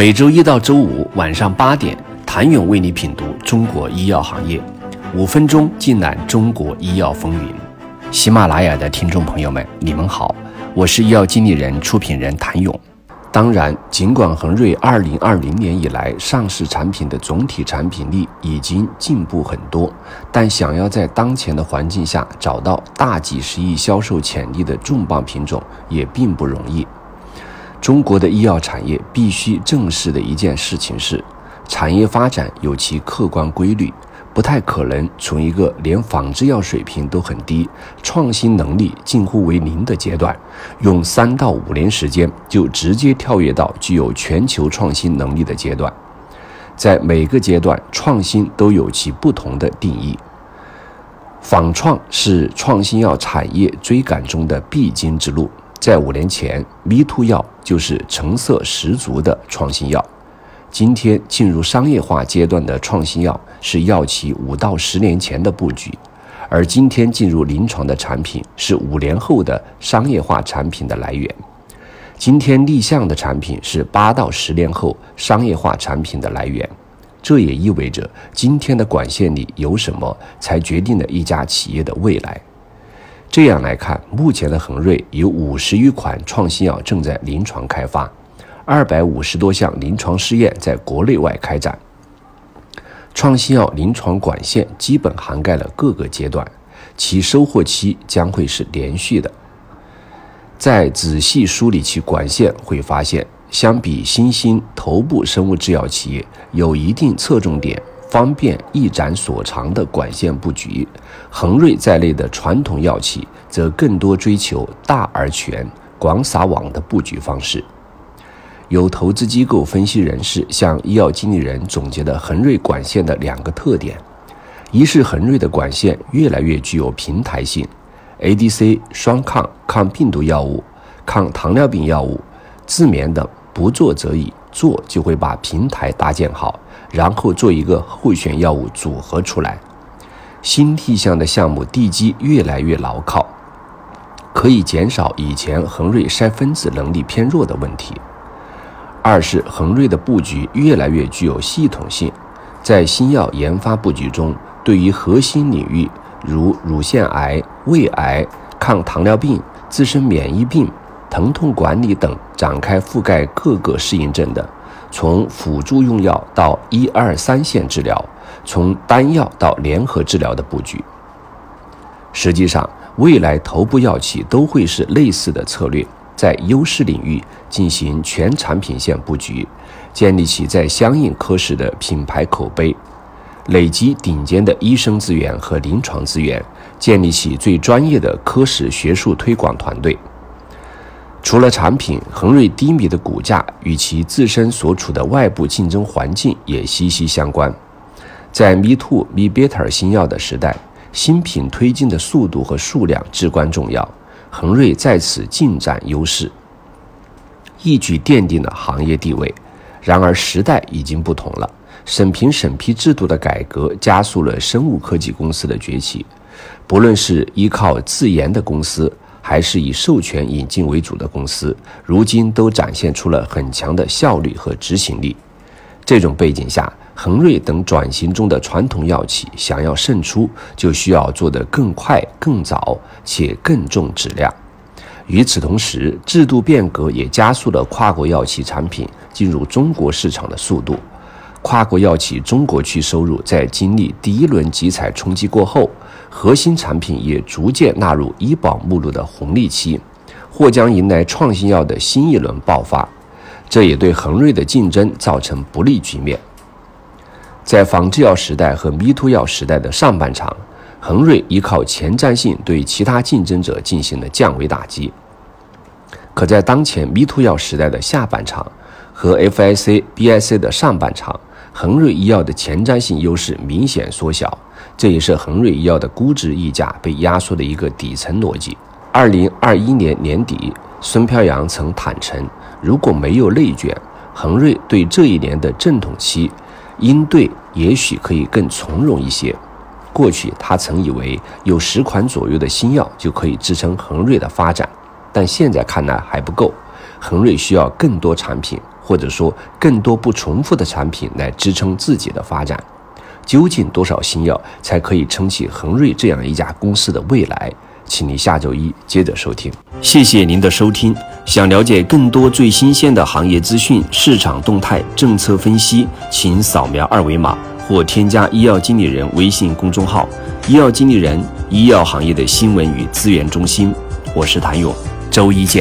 每周一到周五晚上八点，谭勇为你品读中国医药行业，五分钟尽览中国医药风云。喜马拉雅的听众朋友们，你们好，我是医药经理人、出品人谭勇。当然，尽管恒瑞二零二零年以来上市产品的总体产品力已经进步很多，但想要在当前的环境下找到大几十亿销售潜力的重磅品种也并不容易。中国的医药产业必须正视的一件事情是，产业发展有其客观规律。不太可能从一个连仿制药水平都很低、创新能力近乎为零的阶段，用三到五年时间就直接跳跃到具有全球创新能力的阶段。在每个阶段，创新都有其不同的定义。仿创是创新药产业追赶中的必经之路。在五年前，Me Too 药就是成色十足的创新药。今天进入商业化阶段的创新药是药企五到十年前的布局，而今天进入临床的产品是五年后的商业化产品的来源。今天立项的产品是八到十年后商业化产品的来源。这也意味着今天的管线里有什么，才决定了一家企业的未来。这样来看，目前的恒瑞有五十余款创新药正在临床开发。二百五十多项临床试验在国内外开展，创新药临床管线基本涵盖了各个阶段，其收获期将会是连续的。在仔细梳理其管线，会发现，相比新兴头部生物制药企业，有一定侧重点、方便一展所长的管线布局，恒瑞在内的传统药企则更多追求大而全、广撒网的布局方式。有投资机构分析人士向医药经理人总结了恒瑞管线的两个特点：一是恒瑞的管线越来越具有平台性，ADC、双抗、抗病毒药物、抗糖尿病药物、自眠等。不做则已，做就会把平台搭建好，然后做一个候选药物组合出来。新立项的项目地基越来越牢靠，可以减少以前恒瑞筛分子能力偏弱的问题。二是恒瑞的布局越来越具有系统性，在新药研发布局中，对于核心领域如乳腺癌、胃癌、抗糖尿病、自身免疫病、疼痛管理等展开覆盖各个适应症的，从辅助用药到一二三线治疗，从单药到联合治疗的布局。实际上，未来头部药企都会是类似的策略。在优势领域进行全产品线布局，建立起在相应科室的品牌口碑，累积顶尖的医生资源和临床资源，建立起最专业的科室学术推广团队。除了产品，恒瑞低迷的股价与其自身所处的外部竞争环境也息息相关。在 Me Too、Me Better 新药的时代，新品推进的速度和数量至关重要。恒瑞在此尽占优势，一举奠定了行业地位。然而时代已经不同了，审评审批制度的改革加速了生物科技公司的崛起。不论是依靠自研的公司，还是以授权引进为主的公司，如今都展现出了很强的效率和执行力。这种背景下，恒瑞等转型中的传统药企想要胜出，就需要做得更快、更早且更重质量。与此同时，制度变革也加速了跨国药企产品进入中国市场的速度。跨国药企中国区收入在经历第一轮集采冲击过后，核心产品也逐渐纳入医保目录的红利期，或将迎来创新药的新一轮爆发。这也对恒瑞的竞争造成不利局面。在仿制药时代和 Me Too 药时代的上半场，恒瑞依靠前瞻性对其他竞争者进行了降维打击；可在当前 Me Too 药时代的下半场和 FIC、BIC 的上半场，恒瑞医药的前瞻性优势明显缩小。这也是恒瑞医药的估值溢价被压缩的一个底层逻辑。二零二一年年底，孙飘扬曾坦诚，如果没有内卷，恒瑞对这一年的阵痛期。应对也许可以更从容一些。过去他曾以为有十款左右的新药就可以支撑恒瑞的发展，但现在看来还不够。恒瑞需要更多产品，或者说更多不重复的产品来支撑自己的发展。究竟多少新药才可以撑起恒瑞这样一家公司的未来？请你下周一接着收听。谢谢您的收听。想了解更多最新鲜的行业资讯、市场动态、政策分析，请扫描二维码或添加医药经理人微信公众号“医药经理人”——医药行业的新闻与资源中心。我是谭勇，周一见。